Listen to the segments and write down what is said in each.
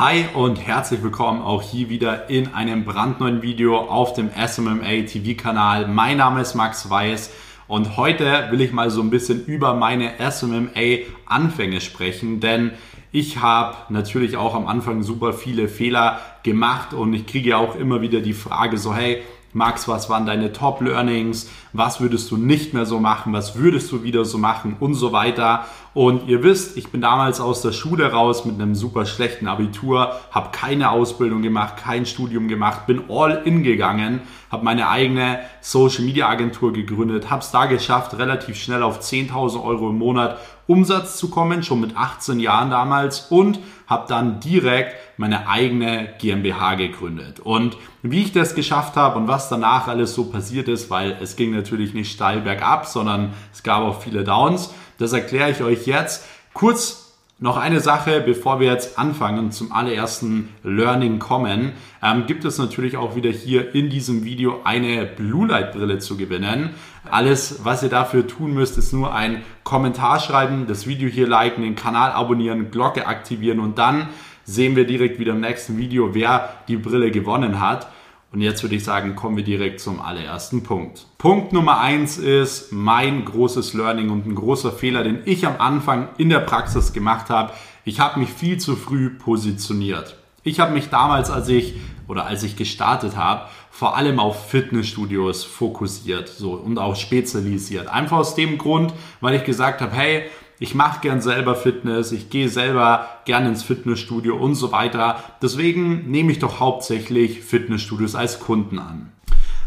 Hi und herzlich willkommen auch hier wieder in einem brandneuen Video auf dem SMMA TV Kanal. Mein Name ist Max Weiß und heute will ich mal so ein bisschen über meine SMMA Anfänge sprechen, denn ich habe natürlich auch am Anfang super viele Fehler gemacht und ich kriege auch immer wieder die Frage so, hey, Max, was waren deine Top-Learnings? Was würdest du nicht mehr so machen? Was würdest du wieder so machen? Und so weiter. Und ihr wisst, ich bin damals aus der Schule raus mit einem super schlechten Abitur, habe keine Ausbildung gemacht, kein Studium gemacht, bin all in gegangen, habe meine eigene Social Media Agentur gegründet, habe es da geschafft, relativ schnell auf 10.000 Euro im Monat Umsatz zu kommen, schon mit 18 Jahren damals und habe dann direkt meine eigene GmbH gegründet. Und wie ich das geschafft habe und was danach alles so passiert ist, weil es ging natürlich nicht steil bergab, sondern es gab auch viele Downs, das erkläre ich euch jetzt. Kurz noch eine Sache, bevor wir jetzt anfangen zum allerersten Learning kommen, ähm, gibt es natürlich auch wieder hier in diesem Video eine Blue Light Brille zu gewinnen. Alles, was ihr dafür tun müsst, ist nur ein Kommentar schreiben, das Video hier liken, den Kanal abonnieren, Glocke aktivieren und dann sehen wir direkt wieder im nächsten Video, wer die Brille gewonnen hat. Und jetzt würde ich sagen, kommen wir direkt zum allerersten Punkt. Punkt Nummer eins ist mein großes Learning und ein großer Fehler, den ich am Anfang in der Praxis gemacht habe. Ich habe mich viel zu früh positioniert. Ich habe mich damals, als ich oder als ich gestartet habe, vor allem auf Fitnessstudios fokussiert so und auch spezialisiert. Einfach aus dem Grund, weil ich gesagt habe, hey, ich mache gern selber Fitness, ich gehe selber gern ins Fitnessstudio und so weiter. Deswegen nehme ich doch hauptsächlich Fitnessstudios als Kunden an.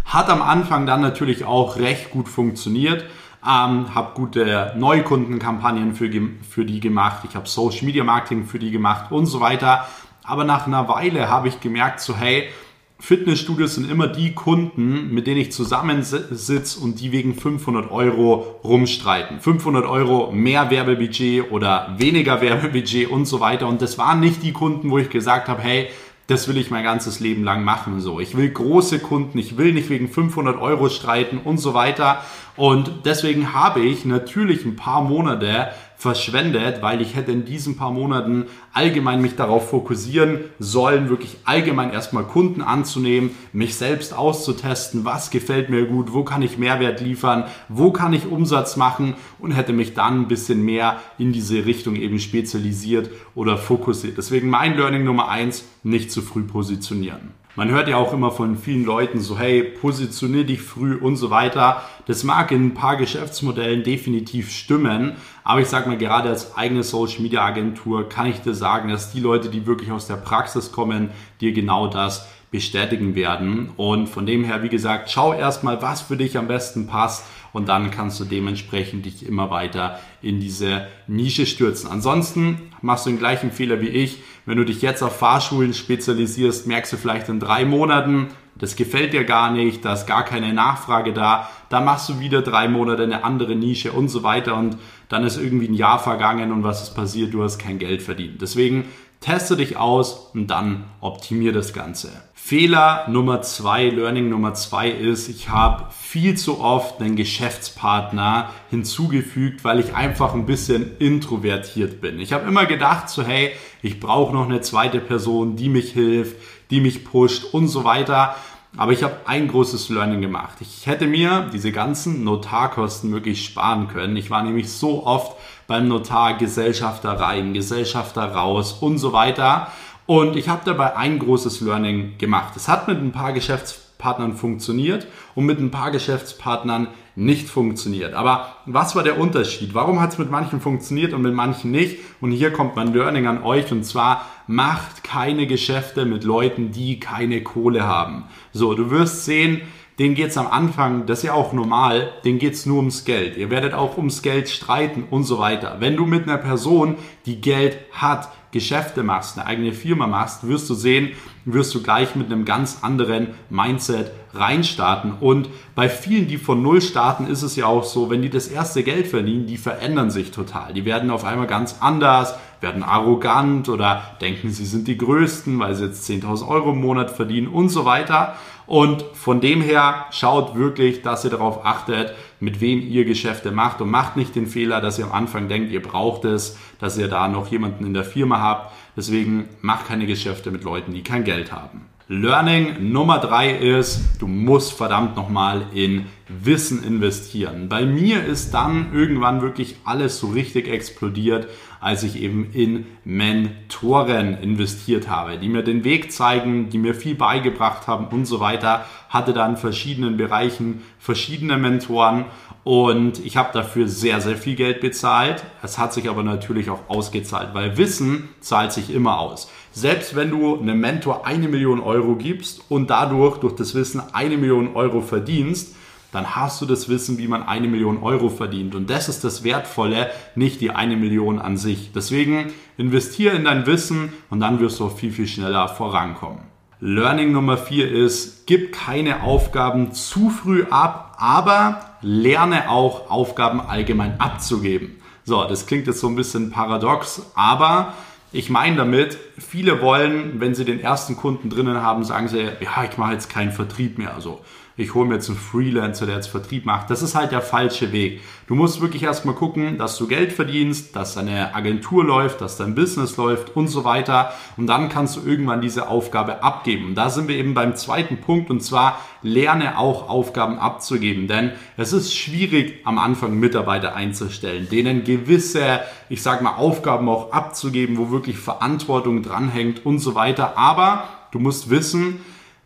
Hat am Anfang dann natürlich auch recht gut funktioniert. Ähm, habe gute Neukundenkampagnen für, für die gemacht, ich habe Social Media Marketing für die gemacht und so weiter. Aber nach einer Weile habe ich gemerkt, so hey, Fitnessstudios sind immer die Kunden, mit denen ich zusammensitze und die wegen 500 Euro rumstreiten. 500 Euro mehr Werbebudget oder weniger Werbebudget und so weiter. Und das waren nicht die Kunden, wo ich gesagt habe, hey, das will ich mein ganzes Leben lang machen. So, ich will große Kunden, ich will nicht wegen 500 Euro streiten und so weiter. Und deswegen habe ich natürlich ein paar Monate verschwendet, weil ich hätte in diesen paar Monaten allgemein mich darauf fokussieren sollen, wirklich allgemein erstmal Kunden anzunehmen, mich selbst auszutesten, was gefällt mir gut, wo kann ich Mehrwert liefern, wo kann ich Umsatz machen und hätte mich dann ein bisschen mehr in diese Richtung eben spezialisiert oder fokussiert. Deswegen mein Learning Nummer eins, nicht zu früh positionieren. Man hört ja auch immer von vielen Leuten so, hey, positionier dich früh und so weiter. Das mag in ein paar Geschäftsmodellen definitiv stimmen, aber ich sage mal, gerade als eigene Social Media Agentur kann ich dir sagen, dass die Leute, die wirklich aus der Praxis kommen, dir genau das bestätigen werden. Und von dem her, wie gesagt, schau erstmal, was für dich am besten passt und dann kannst du dementsprechend dich immer weiter in diese Nische stürzen. Ansonsten machst du den gleichen Fehler wie ich. Wenn du dich jetzt auf Fahrschulen spezialisierst, merkst du vielleicht in drei Monaten, das gefällt dir gar nicht, da ist gar keine Nachfrage da, dann machst du wieder drei Monate eine andere Nische und so weiter und dann ist irgendwie ein Jahr vergangen und was ist passiert? Du hast kein Geld verdient. Deswegen teste dich aus und dann optimier das Ganze. Fehler Nummer zwei, Learning Nummer zwei ist, ich habe viel zu oft einen Geschäftspartner hinzugefügt, weil ich einfach ein bisschen introvertiert bin. Ich habe immer gedacht, so hey, ich brauche noch eine zweite Person, die mich hilft, die mich pusht und so weiter. Aber ich habe ein großes Learning gemacht. Ich hätte mir diese ganzen Notarkosten wirklich sparen können. Ich war nämlich so oft beim Notar Gesellschafter rein, Gesellschafter raus und so weiter. Und ich habe dabei ein großes Learning gemacht. Es hat mit ein paar Geschäftspartnern funktioniert und mit ein paar Geschäftspartnern nicht funktioniert. Aber was war der Unterschied? Warum hat es mit manchen funktioniert und mit manchen nicht? Und hier kommt mein Learning an euch und zwar macht keine Geschäfte mit Leuten, die keine Kohle haben. So, du wirst sehen, denen geht's am Anfang, das ist ja auch normal, denen geht's nur ums Geld. Ihr werdet auch ums Geld streiten und so weiter. Wenn du mit einer Person, die Geld hat, Geschäfte machst, eine eigene Firma machst, wirst du sehen, wirst du gleich mit einem ganz anderen Mindset reinstarten. Und bei vielen, die von Null starten, ist es ja auch so, wenn die das erste Geld verdienen, die verändern sich total. Die werden auf einmal ganz anders, werden arrogant oder denken, sie sind die Größten, weil sie jetzt 10.000 Euro im Monat verdienen und so weiter. Und von dem her schaut wirklich, dass ihr darauf achtet, mit wem ihr Geschäfte macht und macht nicht den Fehler, dass ihr am Anfang denkt, ihr braucht es, dass ihr da noch jemanden in der Firma habt. Deswegen mach keine Geschäfte mit Leuten, die kein Geld haben. Learning Nummer drei ist, du musst verdammt nochmal in Wissen investieren. Bei mir ist dann irgendwann wirklich alles so richtig explodiert, als ich eben in Mentoren investiert habe, die mir den Weg zeigen, die mir viel beigebracht haben und so weiter. Hatte dann in verschiedenen Bereichen verschiedene Mentoren und ich habe dafür sehr, sehr viel Geld bezahlt. Es hat sich aber natürlich auch ausgezahlt, weil Wissen zahlt sich immer aus. Selbst wenn du einem Mentor eine Million Euro gibst und dadurch durch das Wissen eine Million Euro verdienst, dann hast du das Wissen, wie man eine Million Euro verdient. Und das ist das Wertvolle, nicht die eine Million an sich. Deswegen investiere in dein Wissen und dann wirst du auch viel, viel schneller vorankommen. Learning Nummer vier ist, gib keine Aufgaben zu früh ab, aber lerne auch Aufgaben allgemein abzugeben. So, das klingt jetzt so ein bisschen paradox, aber ich meine damit, viele wollen, wenn sie den ersten Kunden drinnen haben, sagen sie, ja, ich mache jetzt keinen Vertrieb mehr. Also ich hole mir jetzt einen Freelancer, der jetzt Vertrieb macht. Das ist halt der falsche Weg. Du musst wirklich erstmal gucken, dass du Geld verdienst, dass deine Agentur läuft, dass dein Business läuft und so weiter. Und dann kannst du irgendwann diese Aufgabe abgeben. Und da sind wir eben beim zweiten Punkt und zwar lerne auch Aufgaben abzugeben. Denn es ist schwierig am Anfang Mitarbeiter einzustellen, denen gewisse, ich sag mal, Aufgaben auch abzugeben, wo wirklich Verantwortung dranhängt und so weiter. Aber du musst wissen,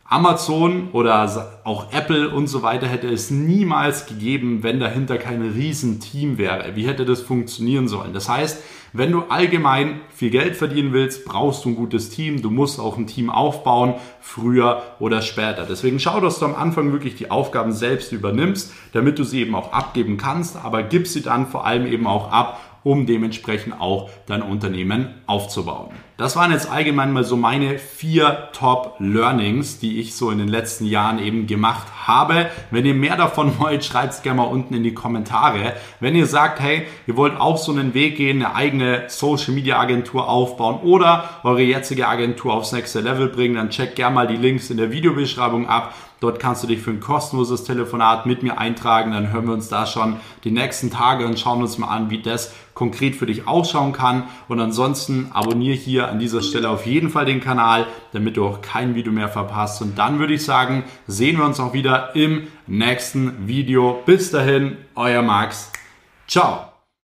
Amazon oder auch Apple und so weiter hätte es niemals gegeben, wenn dahinter kein Riesenteam wäre. Wie hätte das funktionieren sollen? Das heißt, wenn du allgemein viel Geld verdienen willst, brauchst du ein gutes Team. Du musst auch ein Team aufbauen, früher oder später. Deswegen schau, dass du am Anfang wirklich die Aufgaben selbst übernimmst, damit du sie eben auch abgeben kannst, aber gib sie dann vor allem eben auch ab, um dementsprechend auch dein Unternehmen aufzubauen. Das waren jetzt allgemein mal so meine vier Top Learnings, die ich so in den letzten Jahren eben gemacht habe. Wenn ihr mehr davon wollt, schreibt es gerne mal unten in die Kommentare. Wenn ihr sagt, hey, ihr wollt auch so einen Weg gehen, eine eigene Social Media Agentur aufbauen oder eure jetzige Agentur aufs nächste Level bringen, dann checkt gerne mal die Links in der Videobeschreibung ab. Dort kannst du dich für ein kostenloses Telefonat mit mir eintragen. Dann hören wir uns da schon die nächsten Tage und schauen uns mal an, wie das konkret für dich ausschauen kann. Und ansonsten abonniere hier an dieser Stelle auf jeden Fall den Kanal, damit du auch kein Video mehr verpasst. Und dann würde ich sagen, sehen wir uns auch wieder im nächsten Video. Bis dahin, euer Max. Ciao.